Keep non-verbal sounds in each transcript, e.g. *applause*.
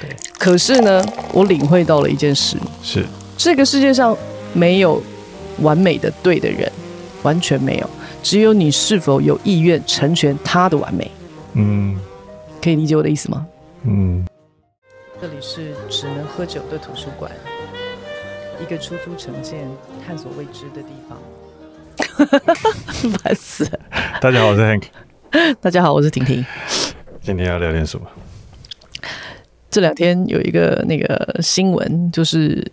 对。可是呢，我领会到了一件事，是这个世界上没有完美的对的人，完全没有，只有你是否有意愿成全他的完美。嗯，可以理解我的意思吗？嗯。这里是只能喝酒的图书馆，一个出租城建、探索未知的地方。*laughs* 烦死了！大家好，我是 Hank。*laughs* 大家好，我是婷婷。今天要聊点什么？这两天有一个那个新闻，就是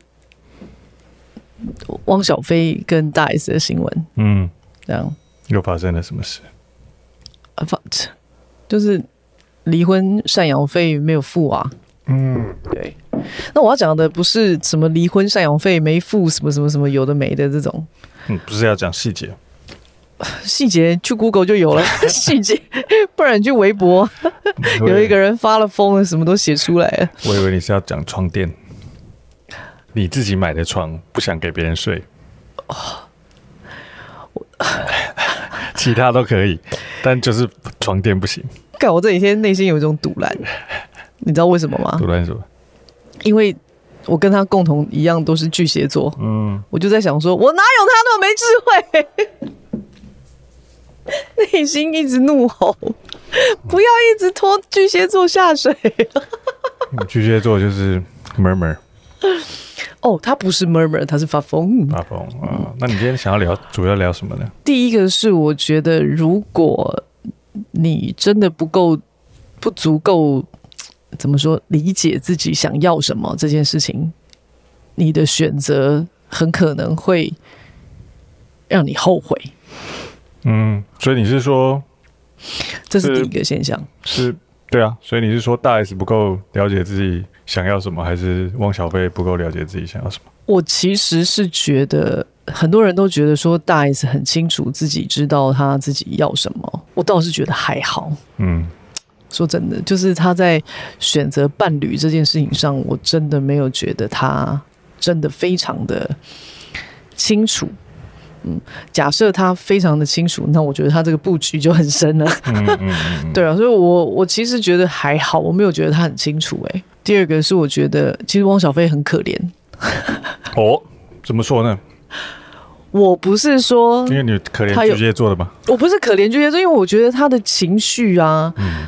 汪小菲跟大 S 的新闻。嗯，这样又发生了什么事？啊，发就是离婚赡养费没有付啊。嗯，对。那我要讲的不是什么离婚赡养费没付，什么什么什么有的没的这种。嗯，不是要讲细节。细节去 Google 就有了 *laughs* 细节，不然你去微博，*laughs* 有一个人发了疯了，什么都写出来了。我以为你是要讲床垫，你自己买的床不想给别人睡。哦，其他都可以，但就是床垫不行。干，我这几天内心有一种堵拦，你知道为什么吗？赌烂什么？因为我跟他共同一样都是巨蟹座，嗯，我就在想说，我哪有他那么没智慧？*laughs* 内心一直怒吼，不要一直拖巨蟹座下水。巨蟹座就是 murmur。哦，他不是 murmur，他是发疯。发疯啊！那你今天想要聊，主要聊什么呢？第一个是我觉得，如果你真的不够、不足够，怎么说，理解自己想要什么这件事情，你的选择很可能会让你后悔。嗯，所以你是说，这是第一个现象，是，是对啊。所以你是说大 S 不够了解自己想要什么，还是汪小菲不够了解自己想要什么？我其实是觉得很多人都觉得说大 S 很清楚自己知道他自己要什么，我倒是觉得还好。嗯，说真的，就是他在选择伴侣这件事情上，我真的没有觉得他真的非常的清楚。嗯，假设他非常的清楚，那我觉得他这个布局就很深了。*laughs* 对啊，所以我我其实觉得还好，我没有觉得他很清楚。哎，第二个是我觉得其实汪小菲很可怜。哦，怎么说呢？我不是说，因为你可怜巨蟹座的吗？我不是可怜巨蟹座，因为我觉得他的情绪啊，嗯、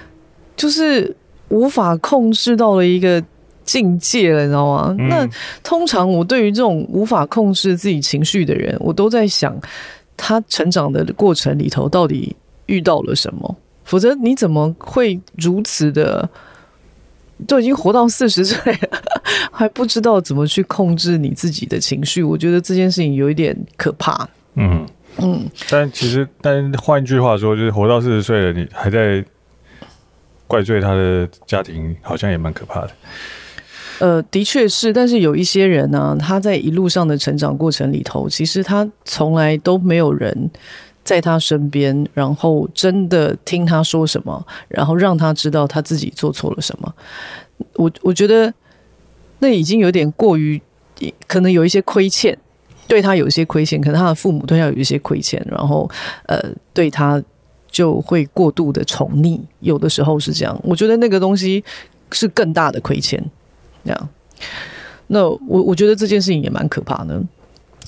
就是无法控制到了一个。境界了，你知道吗？嗯、那通常我对于这种无法控制自己情绪的人，我都在想，他成长的过程里头到底遇到了什么？否则你怎么会如此的，都已经活到四十岁了，还不知道怎么去控制你自己的情绪？我觉得这件事情有一点可怕。嗯嗯，但其实，但换一句话说，就是活到四十岁了，你还在怪罪他的家庭，好像也蛮可怕的。呃，的确是，但是有一些人呢、他在一路上的成长过程里头，其实他从来都没有人在他身边，然后真的听他说什么，然后让他知道他自己做错了什么。我我觉得那已经有点过于，可能有一些亏欠，对他有一些亏欠，可能他的父母对他有一些亏欠，然后呃，对他就会过度的宠溺，有的时候是这样。我觉得那个东西是更大的亏欠。这样，那我我觉得这件事情也蛮可怕的，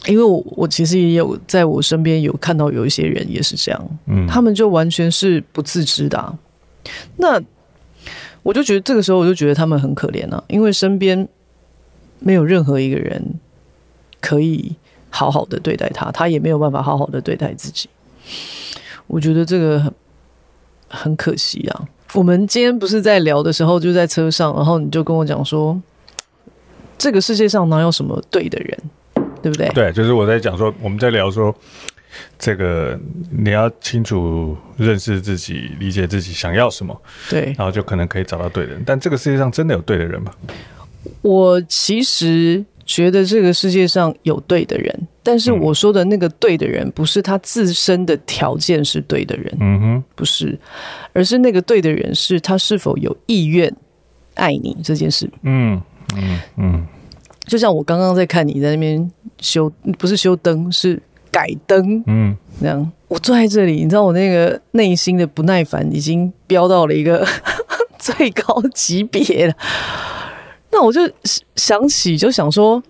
因为我我其实也有在我身边有看到有一些人也是这样，嗯，他们就完全是不自知的啊。那我就觉得这个时候我就觉得他们很可怜啊，因为身边没有任何一个人可以好好的对待他，他也没有办法好好的对待自己。我觉得这个很很可惜啊。我们今天不是在聊的时候，就在车上，然后你就跟我讲说，这个世界上哪有什么对的人，对不对？对，就是我在讲说，我们在聊说，这个你要清楚认识自己，理解自己想要什么，对，然后就可能可以找到对的人。但这个世界上真的有对的人吗？我其实。觉得这个世界上有对的人，但是我说的那个对的人，不是他自身的条件是对的人，嗯哼，不是，而是那个对的人是他是否有意愿爱你这件事，嗯嗯嗯，就像我刚刚在看你在那边修，不是修灯，是改灯，嗯，这样，我坐在这里，你知道我那个内心的不耐烦已经飙到了一个 *laughs* 最高级别了。那我就想起，就想说，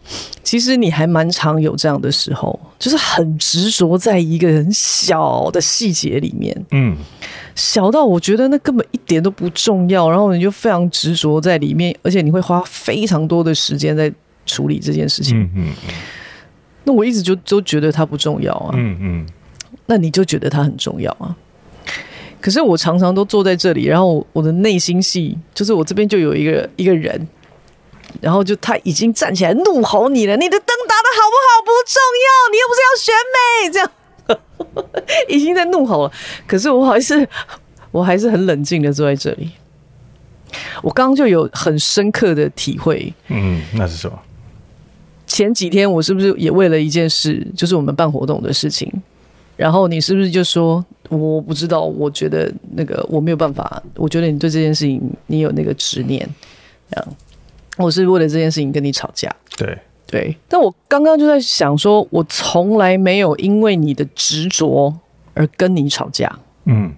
其实你还蛮常有这样的时候，就是很执着在一个很小的细节里面，嗯，小到我觉得那根本一点都不重要，然后你就非常执着在里面，而且你会花非常多的时间在处理这件事情。嗯嗯，那我一直就都觉得它不重要啊，嗯嗯，那你就觉得它很重要啊。可是我常常都坐在这里，然后我的内心戏就是我这边就有一个一个人，然后就他已经站起来怒吼你了，你的灯打的好不好？不重要，你又不是要选美，这样 *laughs* 已经在怒吼了。可是我还是 *laughs* 我还是很冷静的坐在这里。我刚刚就有很深刻的体会，嗯，那是什么？前几天我是不是也为了一件事，就是我们办活动的事情？然后你是不是就说我不知道？我觉得那个我没有办法。我觉得你对这件事情你有那个执念，这样。我是为了这件事情跟你吵架。对对。但我刚刚就在想说，我从来没有因为你的执着而跟你吵架。嗯。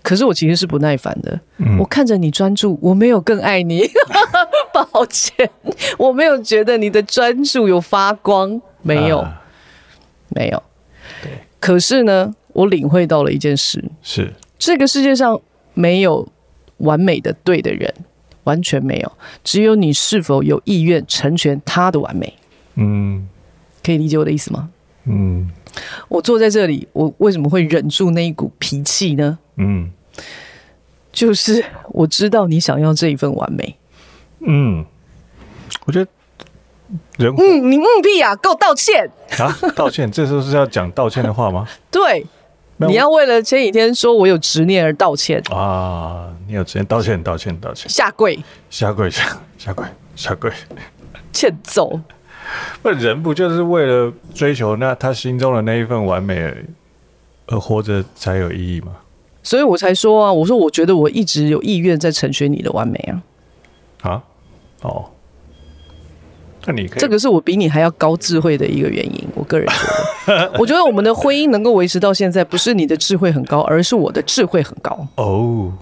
可是我其实是不耐烦的。嗯。我看着你专注，我没有更爱你。*laughs* 抱歉，我没有觉得你的专注有发光。没有，啊、没有。对。可是呢，我领会到了一件事：是这个世界上没有完美的对的人，完全没有，只有你是否有意愿成全他的完美。嗯，可以理解我的意思吗？嗯，我坐在这里，我为什么会忍住那一股脾气呢？嗯，就是我知道你想要这一份完美。嗯，我觉得。人嗯，你嗯屁啊！给我道歉啊！道歉，这时候是要讲道歉的话吗？*laughs* 对，你要为了前几天说我有执念而道歉啊！你有执念，道歉，道歉，道歉，下跪，下跪，下下跪，下跪，欠揍！不，人不就是为了追求那他心中的那一份完美而而活着才有意义吗？所以我才说啊，我说我觉得我一直有意愿在成全你的完美啊！啊，哦。这个是我比你还要高智慧的一个原因，我个人觉得，*laughs* 我觉得我们的婚姻能够维持到现在，不是你的智慧很高，而是我的智慧很高。哦，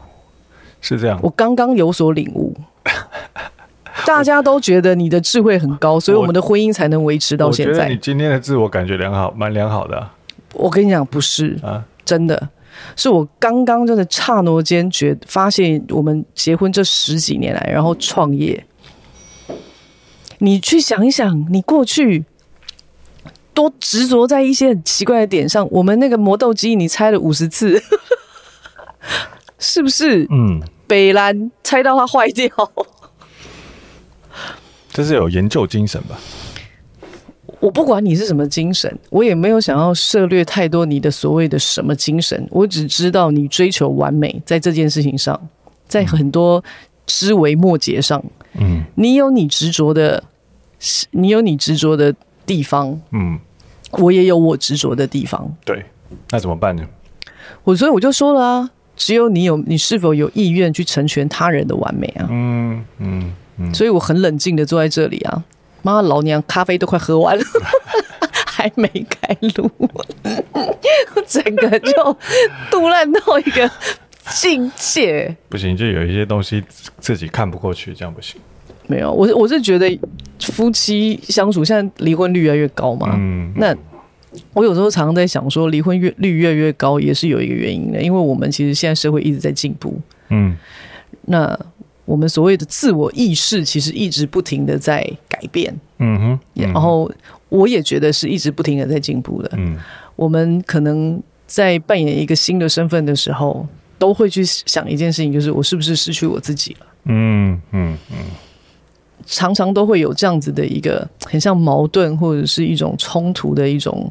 是这样。我刚刚有所领悟，*laughs* 大家都觉得你的智慧很高，所以我们的婚姻才能维持到现在。我觉得你今天的自我感觉良好，蛮良好的啊。我跟你讲，不是啊，真的是我刚刚真的刹那间觉发现，我们结婚这十几年来，然后创业。你去想一想，你过去多执着在一些很奇怪的点上。我们那个磨豆机，你拆了五十次，*laughs* 是不是？嗯，北兰拆到它坏掉，这是有研究精神吧？我不管你是什么精神，我也没有想要涉略太多你的所谓的什么精神。我只知道你追求完美，在这件事情上，在很多枝微末节上。嗯，你有你执着的，你有你执着的地方，嗯，我也有我执着的地方。对，那怎么办呢？我所以我就说了啊，只有你有，你是否有意愿去成全他人的完美啊？嗯嗯嗯。所以我很冷静的坐在这里啊，妈老娘咖啡都快喝完了，*laughs* 还没开录，我 *laughs* 整个就杜烂到一个。境界不行，就有一些东西自己看不过去，这样不行。没有，我我是觉得夫妻相处，现在离婚率越来越高嘛。嗯，那我有时候常常在想，说离婚越率越来越高，也是有一个原因的，因为我们其实现在社会一直在进步。嗯，那我们所谓的自我意识，其实一直不停的在改变。嗯哼，然后我也觉得是一直不停的在进步的。嗯，我们可能在扮演一个新的身份的时候。都会去想一件事情，就是我是不是失去我自己了？嗯嗯嗯，常常都会有这样子的一个很像矛盾或者是一种冲突的一种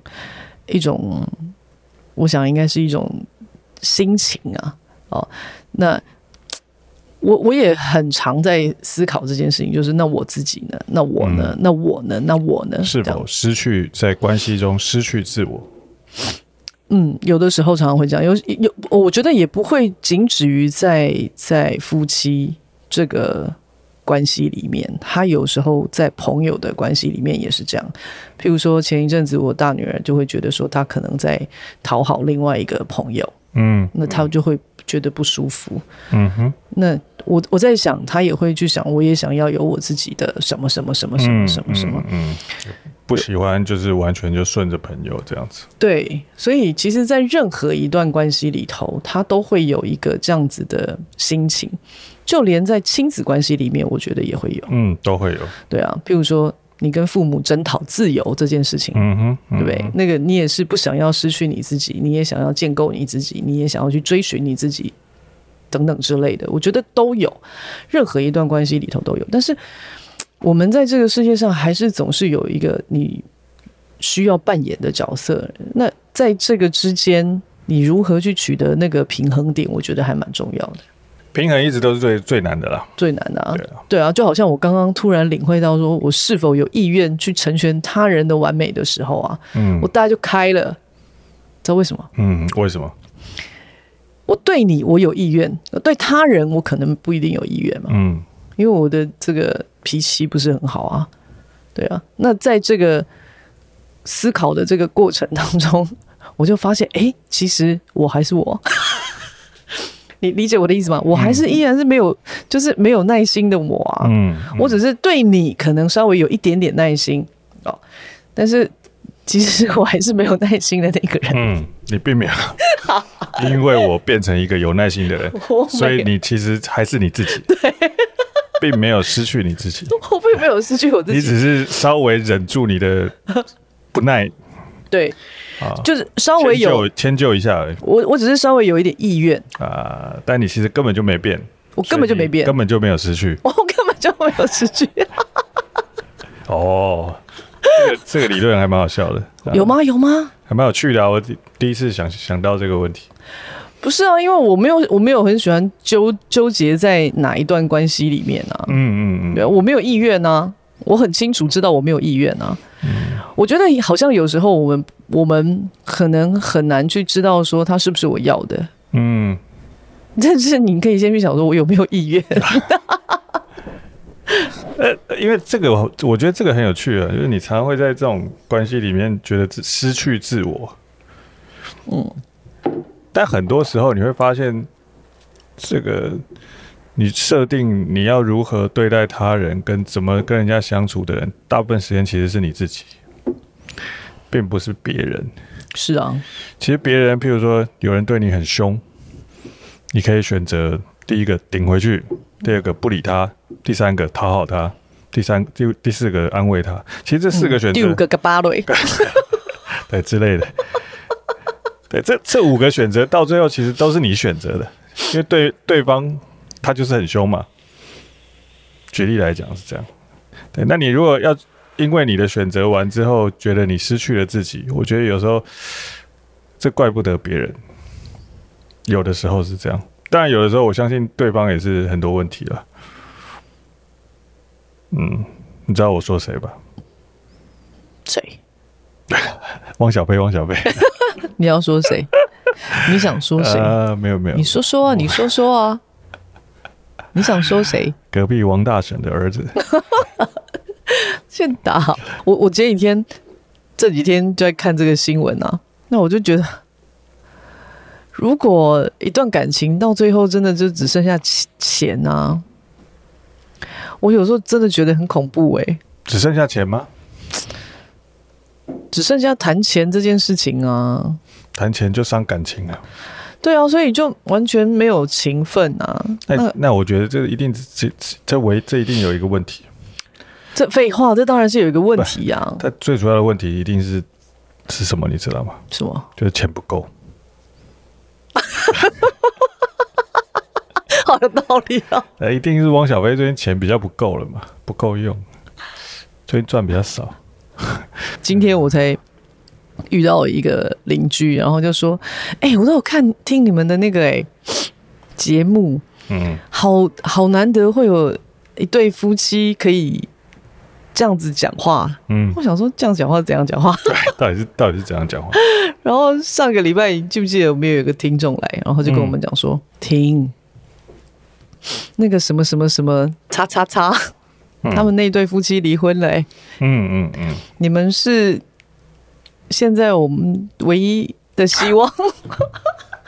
一种，我想应该是一种心情啊。哦，那我我也很常在思考这件事情，就是那我自己呢？那我呢？嗯、那我呢？那我呢？是否失去在关系中失去自我？嗯，有的时候常常会这样，有有，我觉得也不会仅止于在在夫妻这个关系里面，他有时候在朋友的关系里面也是这样。譬如说，前一阵子我大女儿就会觉得说，她可能在讨好另外一个朋友，嗯，那她就会觉得不舒服，嗯哼。那我我在想，她也会去想，我也想要有我自己的什么什么什么什么什么什么，嗯，嗯嗯不喜欢就是完全就顺着朋友这样子。对，所以其实，在任何一段关系里头，他都会有一个这样子的心情，就连在亲子关系里面，我觉得也会有，嗯，都会有。对啊，譬如说。你跟父母争讨自由这件事情，嗯哼，嗯哼，对不对？那个你也是不想要失去你自己，你也想要建构你自己，你也想要去追寻你自己，等等之类的。我觉得都有，任何一段关系里头都有。但是我们在这个世界上，还是总是有一个你需要扮演的角色。那在这个之间，你如何去取得那个平衡点？我觉得还蛮重要的。平衡一直都是最最难的啦，最难的啊，对啊，对啊，就好像我刚刚突然领会到，说我是否有意愿去成全他人的完美的时候啊，嗯，我大概就开了，知道为什么？嗯，为什么？我对你我有意愿，对他人我可能不一定有意愿嘛，嗯，因为我的这个脾气不是很好啊，对啊，那在这个思考的这个过程当中，*laughs* 我就发现，哎，其实我还是我。你理解我的意思吗？我还是依然是没有，嗯、就是没有耐心的我啊。嗯，嗯，我只是对你可能稍微有一点点耐心哦，但是其实我还是没有耐心的那个人。嗯，你并没有，*laughs* 因为我变成一个有耐心的人，所以你其实还是你自己，对，并没有失去你自己。我并没有失去我自己，你只是稍微忍住你的不耐。对。就是稍微有迁就一下而已，我我只是稍微有一点意愿啊，但你其实根本就没变，我根本就没变，根本就没有失去，*laughs* 我根本就没有失去。*laughs* 哦，这个这个理论还蛮好笑的，有吗？有吗？还蛮有趣的啊！我第一次想想到这个问题，不是啊，因为我没有我没有很喜欢纠纠结在哪一段关系里面啊，嗯嗯嗯，对，我没有意愿啊，我很清楚知道我没有意愿啊。嗯，我觉得好像有时候我们我们可能很难去知道说他是不是我要的，嗯，但是你可以先去想说我有没有意愿。*laughs* 呃，因为这个我我觉得这个很有趣啊，就是你常常会在这种关系里面觉得失去自我，嗯，但很多时候你会发现这个。你设定你要如何对待他人，跟怎么跟人家相处的人，大部分时间其实是你自己，并不是别人。是啊，其实别人，譬如说有人对你很凶，你可以选择第一个顶回去，第二个不理他，第三个讨好他，第三第第四个安慰他。其实这四个选择，嗯、第五个个巴雷，*laughs* 对之类的。对，这这五个选择到最后其实都是你选择的，因为对对方。他就是很凶嘛。举例来讲是这样，对。那你如果要因为你的选择完之后，觉得你失去了自己，我觉得有时候这怪不得别人。有的时候是这样，当然有的时候我相信对方也是很多问题了。嗯，你知道我说谁吧？谁？*laughs* 汪小菲，汪小菲。*laughs* 你要说谁？你想说谁？呃，没有没有，你说说啊，你说说啊。你想说谁？*laughs* 隔壁王大婶的儿子。*laughs* 欠打！我我前几天这几天就在看这个新闻啊，那我就觉得，如果一段感情到最后真的就只剩下钱啊，我有时候真的觉得很恐怖哎、欸。只剩下钱吗？只剩下谈钱这件事情啊。谈钱就伤感情啊。对啊，所以就完全没有情分啊！那那，那我觉得这一定这这为这，这一定有一个问题。这废话，这当然是有一个问题啊！它最主要的问题一定是是什么？你知道吗？什么？就是钱不够。*laughs* 好有道理啊！那一定是汪小菲最近钱比较不够了嘛，不够用，最近赚比较少。今天我才。遇到一个邻居，然后就说：“哎、欸，我都有看听你们的那个哎节目，嗯，好好难得会有一对夫妻可以这样子讲话，嗯，我想说这样讲话怎样讲话？*laughs* 对，到底是到底是怎样讲话？然后上个礼拜记不记得我们有一个听众来，然后就跟我们讲说，嗯、听那个什么什么什么叉叉叉，嗯、他们那对夫妻离婚了，嗯嗯嗯，你们是。”现在我们唯一的希望，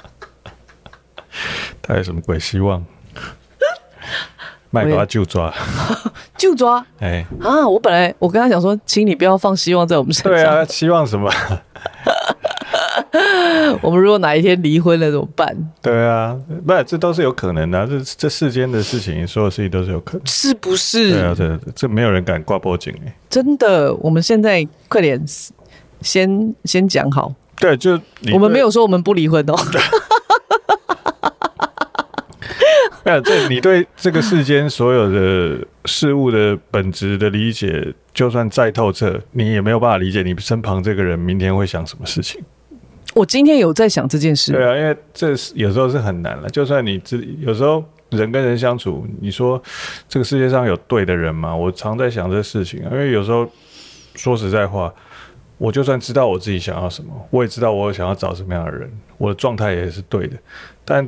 *laughs* 他有什么鬼希望？*laughs* 麦克他就抓，*laughs* 就抓。哎啊！我本来我跟他讲说，请你不要放希望在我们身上。对啊，希望什么？我们如果哪一天离婚了怎么办？对啊，不，这都是有可能的、啊。这这世间的事情，所有事情都是有可能，是不是？对啊，对，对，这没有人敢挂报警哎。真的，我们现在快点先先讲好。对，就我们没有说我们不离婚哦。那 *laughs* 这你对这个世间所有的事物的本质的理解，就算再透彻，你也没有办法理解你身旁这个人明天会想什么事情。我今天有在想这件事。对啊，因为这有时候是很难了。就算你自己有时候人跟人相处，你说这个世界上有对的人吗？我常在想这事情啊。因为有时候说实在话，我就算知道我自己想要什么，我也知道我想要找什么样的人，我的状态也是对的，但。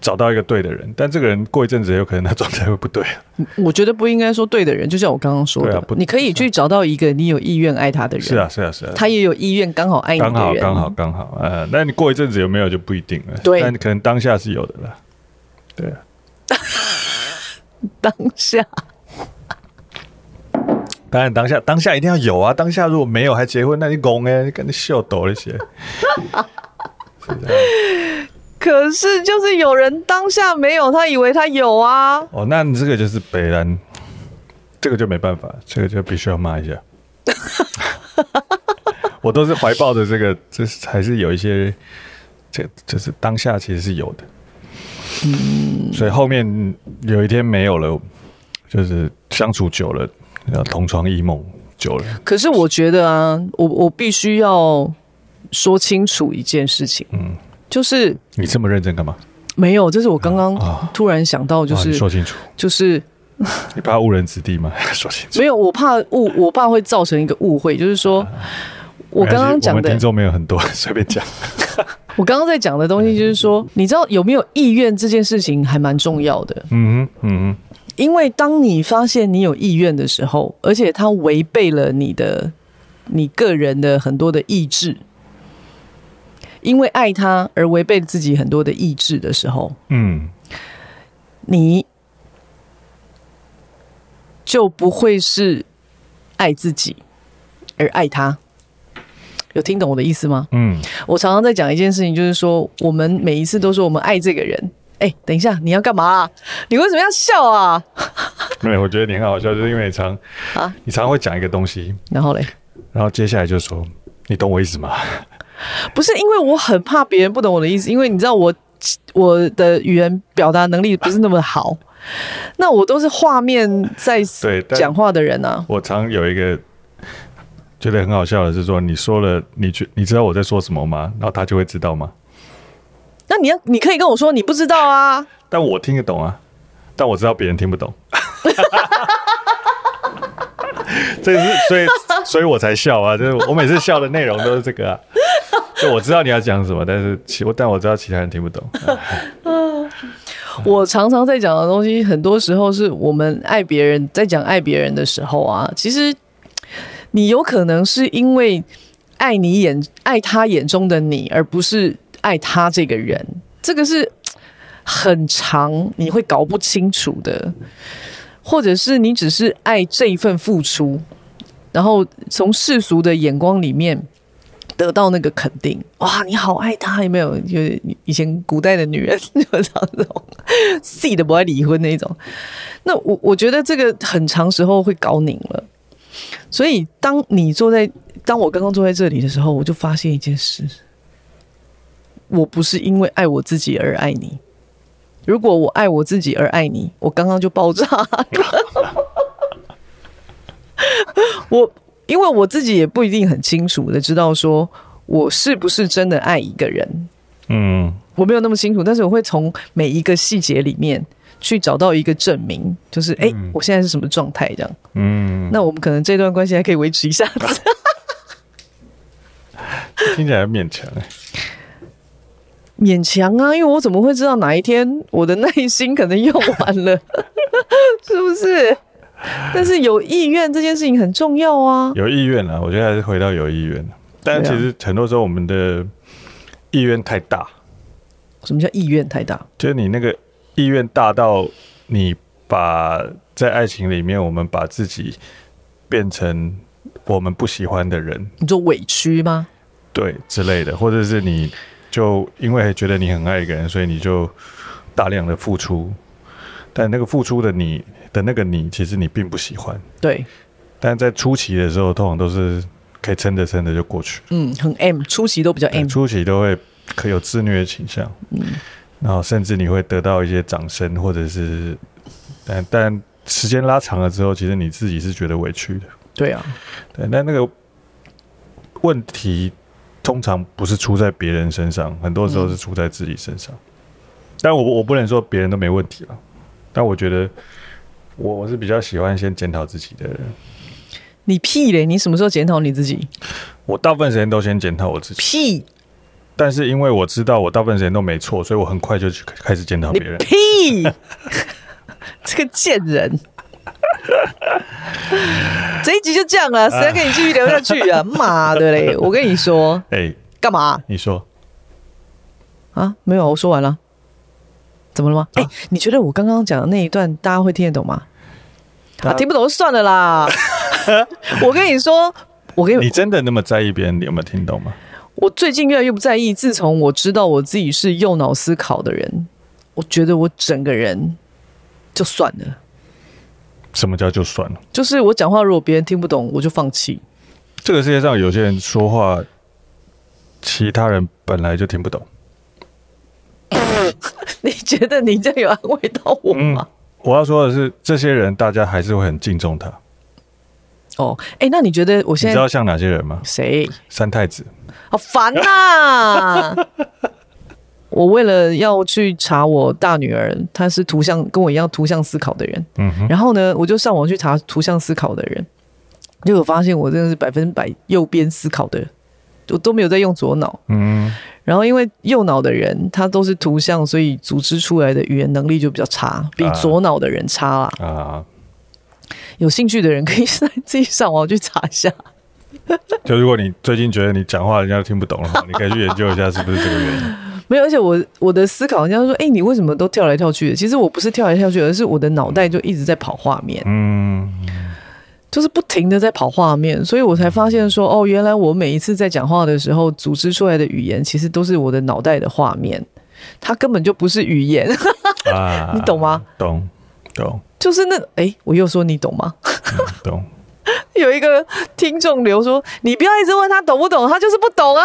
找到一个对的人，但这个人过一阵子也有可能他状态会不对啊。*laughs* 我觉得不应该说对的人，就像我刚刚说的，啊、你可以去找到一个你有意愿爱他的人。是啊，是啊，是啊，他也有意愿刚好爱你的人。刚好，刚好，刚好。呃，那你过一阵子有没有就不一定了。对，但可能当下是有的啦。对啊，*laughs* 当下，当然当下，当下一定要有啊！当下如果没有还结婚，那你拱哎，你赶紧秀抖那些。*laughs* 可是，就是有人当下没有，他以为他有啊。哦，那你这个就是北人，这个就没办法，这个就必须要骂一下。*laughs* 我都是怀抱着这个，这还是有一些，这就是当下其实是有的。嗯，所以后面有一天没有了，就是相处久了，同床异梦久了。可是我觉得啊，我我必须要说清楚一件事情。嗯。就是你这么认真干嘛？没有，这是我刚刚突然想到，就是说清楚，就是你怕误人子弟吗？*laughs* 说清楚，没有，我怕误，我怕会造成一个误会，就是说我刚刚讲的听众没有很多，*laughs* 随便讲。*laughs* 我刚刚在讲的东西就是说，你知道有没有意愿这件事情还蛮重要的。嗯哼，嗯哼，因为当你发现你有意愿的时候，而且它违背了你的你个人的很多的意志。因为爱他而违背自己很多的意志的时候，嗯，你就不会是爱自己而爱他。有听懂我的意思吗？嗯，我常常在讲一件事情，就是说，我们每一次都说我们爱这个人。哎，等一下，你要干嘛啊？你为什么要笑啊？*laughs* 没有，我觉得你很好笑，就是因为你常啊，你常常会讲一个东西，然后嘞，然后接下来就说，你懂我意思吗？*laughs* 不是因为我很怕别人不懂我的意思，因为你知道我我的语言表达能力不是那么好，那我都是画面在讲话的人啊。我常有一个觉得很好笑的是说，你说了，你觉你知道我在说什么吗？然后他就会知道吗？那你要你可以跟我说你不知道啊，但我听得懂啊，但我知道别人听不懂。这 *laughs* 是所以所以我才笑啊，就是我每次笑的内容都是这个啊。就我知道你要讲什么，但是其但我知道其他人听不懂。*laughs* 我常常在讲的东西，很多时候是我们爱别人，在讲爱别人的时候啊，其实你有可能是因为爱你眼爱他眼中的你，而不是爱他这个人。这个是很长你会搞不清楚的，或者是你只是爱这一份付出，然后从世俗的眼光里面。得到那个肯定，哇，你好爱他，有没有？就以前古代的女人就这种，死都不爱离婚那种。那我我觉得这个很长时候会搞拧了。所以当你坐在，当我刚刚坐在这里的时候，我就发现一件事：我不是因为爱我自己而爱你。如果我爱我自己而爱你，我刚刚就爆炸了。*laughs* 我。因为我自己也不一定很清楚的知道说我是不是真的爱一个人，嗯，我没有那么清楚，但是我会从每一个细节里面去找到一个证明，就是哎，我现在是什么状态这样，嗯，那我们可能这段关系还可以维持一下子，*laughs* 听起来勉强哎，勉强啊，因为我怎么会知道哪一天我的耐心可能用完了，*laughs* 是不是？但是有意愿这件事情很重要啊！有意愿啊，我觉得还是回到有意愿。但其实很多时候我们的意愿太大。什么叫意愿太大？就是你那个意愿大到你把在爱情里面，我们把自己变成我们不喜欢的人，你就委屈吗？对，之类的，或者是你就因为觉得你很爱一个人，所以你就大量的付出，但那个付出的你的那个你，其实你并不喜欢。对，但在初期的时候，通常都是可以撑着撑着就过去。嗯，很 M，初期都比较 M，初期都会可有自虐倾向。嗯，然后甚至你会得到一些掌声，或者是，但但时间拉长了之后，其实你自己是觉得委屈的。对啊，对，那那个问题。通常不是出在别人身上，很多时候是出在自己身上。嗯、但我我不能说别人都没问题了，但我觉得我我是比较喜欢先检讨自己的人。你屁嘞！你什么时候检讨你自己？我大部分时间都先检讨我自己。屁！但是因为我知道我大部分时间都没错，所以我很快就去开始检讨别人。屁！*laughs* 这个贱人！*laughs* 这一集就这样了，谁要跟你继续聊下去啊？*laughs* 妈的嘞！我跟你说，哎、欸，干嘛？你说啊？没有，我说完了。怎么了吗？哎、啊欸，你觉得我刚刚讲的那一段，大家会听得懂吗？啊，听不懂就算了啦。*laughs* 我跟你说，我跟你，你真的那么在意别人你有没有听懂吗？我最近越来越不在意。自从我知道我自己是右脑思考的人，我觉得我整个人就算了。什么叫就算了？就是我讲话如果别人听不懂，我就放弃。这个世界上有些人说话，其他人本来就听不懂。*laughs* 你觉得你这样有安慰到我吗？嗯，我要说的是，这些人大家还是会很敬重他。哦，哎，那你觉得我现在你知道像哪些人吗？谁？三太子。好烦呐、啊！*laughs* 我为了要去查我大女儿，她是图像跟我一样图像思考的人，嗯哼，然后呢，我就上网去查图像思考的人，结果发现我真的是百分之百右边思考的，我都没有在用左脑，嗯，然后因为右脑的人他都是图像，所以组织出来的语言能力就比较差，比左脑的人差啦。啊，有兴趣的人可以自己上网去查一下。就如果你最近觉得你讲话人家都听不懂的话，你可以去研究一下是不是这个原因。没有，而且我我的思考，人家说，哎、欸，你为什么都跳来跳去的？其实我不是跳来跳去，而是我的脑袋就一直在跑画面，嗯，就是不停的在跑画面，所以我才发现说，哦，原来我每一次在讲话的时候，组织出来的语言，其实都是我的脑袋的画面，它根本就不是语言，啊、你懂吗？懂，懂，就是那，哎、欸，我又说你懂吗？嗯、懂。*laughs* 有一个听众留说，你不要一直问他懂不懂，他就是不懂啊。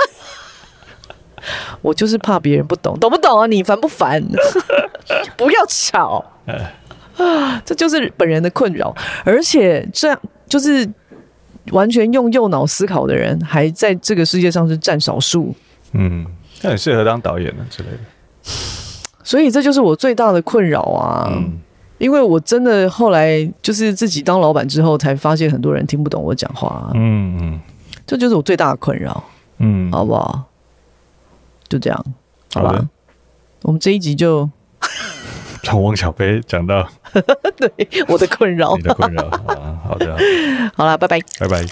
我就是怕别人不懂，懂不懂啊？你烦不烦？*laughs* 不要吵，这就是本人的困扰。而且这样就是完全用右脑思考的人，还在这个世界上是占少数。嗯，那很适合当导演呢之类的。所以这就是我最大的困扰啊！嗯，因为我真的后来就是自己当老板之后，才发现很多人听不懂我讲话。嗯嗯，这就是我最大的困扰。嗯，好不好？就这样，好吧。好的，我们这一集就 *laughs* 从汪小菲讲到。*laughs* 对我的困扰，你的困扰啊，好的，好了，*laughs* 拜拜，拜拜。